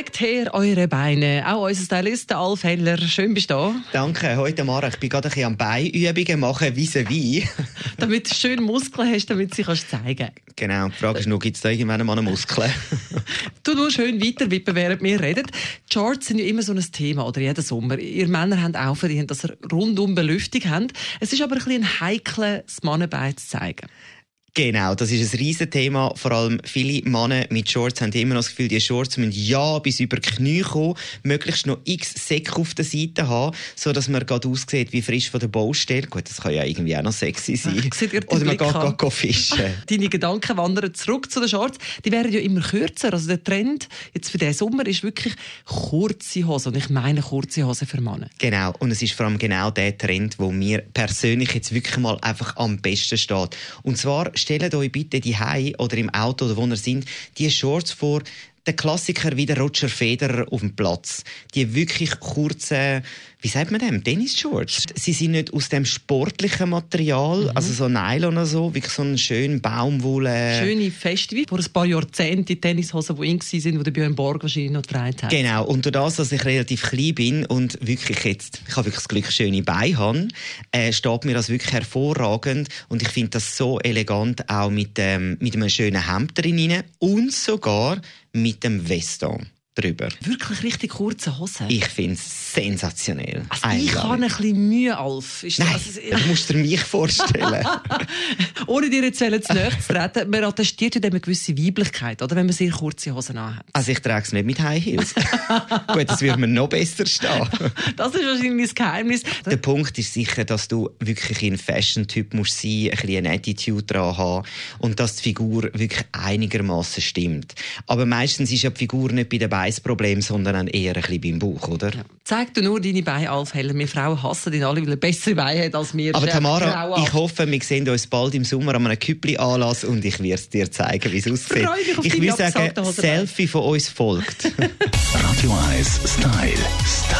Zeigt her eure Beine. Auch unser Stylist Alf Heller. Schön bist du da. Danke, heute Morgen. Ich bin gerade ein bisschen am Beinübungen machen, vis-à-vis. damit du schön Muskeln hast, damit du sie kannst zeigen Genau, die Frage ist nur, gibt es da irgendwann mal Muskeln? du nur schön weiter wippen, während wir reden. Die Shorts sind ja immer so ein Thema, oder jeden Sommer. Ihr Männer habt auch verdient, dass ihr rundum Belüftung habt. Es ist aber ein bisschen ein heikles Mannenbein zu zeigen. Genau, das ist ein riesen Thema. Vor allem viele Männer mit Shorts haben immer noch das Gefühl, die Shorts müssen ja bis über die Knie kommen, möglichst noch x Säcke auf der Seite haben, so dass man gerade aussieht wie frisch von der Baustelle. Gut, das kann ja irgendwie auch noch sexy sein. Oder man geht, geht fischen. Deine Gedanken wandern zurück zu den Shorts. Die werden ja immer kürzer. Also der Trend jetzt für diesen Sommer ist wirklich kurze Hosen. Und ich meine kurze Hosen für Männer. Genau. Und es ist vor allem genau der Trend, wo mir persönlich jetzt wirklich mal einfach am besten steht. Und zwar stellt euch bitte die Hai oder im Auto oder wo ihr sind, die Shorts vor, der Klassiker wie der Roger Federer auf dem Platz. Die wirklich kurzen, wie sagt man dem, Tennis-Shorts. Sie sind nicht aus dem sportlichen Material, mhm. also so Nylon oder so, wirklich so ein schön Baumwolle. Schöne feste, wie vor ein paar Jahrzehnten die Tennishosen, die in waren, die Björn Borg wahrscheinlich noch getragen hat. Genau, und durch das, dass ich relativ klein bin und wirklich jetzt, ich habe wirklich das Glück, schöne Beine habe, äh, steht mir das wirklich hervorragend und ich finde das so elegant, auch mit, ähm, mit einem schönen Hemd drin und sogar mit dem Weston drüber. Wirklich richtig kurze Hosen? Ich finde es sensationell. Also ich habe ein bisschen Mühe, Alf. Ist Nein, das, also, du musst dir mich vorstellen. Ohne dir jetzt zu nahe zu treten, man attestiert ja eine gewisse Weiblichkeit, oder, wenn man sehr kurze Hosen anhat. Also ich trage es nicht mit High Heels. Gut, das würde mir noch besser stehen. das ist wahrscheinlich das Geheimnis. Der Punkt ist sicher, dass du wirklich ein Fashion-Typ musst sein, ein bisschen eine Attitude dran haben und dass die Figur wirklich einigermaßen stimmt. Aber meistens ist ja die Figur nicht bei den Beißproblem, sondern eher ein bisschen beim Bauch, oder? Ja. Zeig du nur deine Beine, Alf Heller. Wir Frauen hassen ihn alle, weil er bessere Beine hat als wir. Aber Tamara, ich hoffe, wir sehen uns bald im Sommer an einem Küppli-Anlass und ich werde es dir zeigen, wie es aussieht. Ich will sagen, Selfie von uns folgt. Radio 1 Style. Style.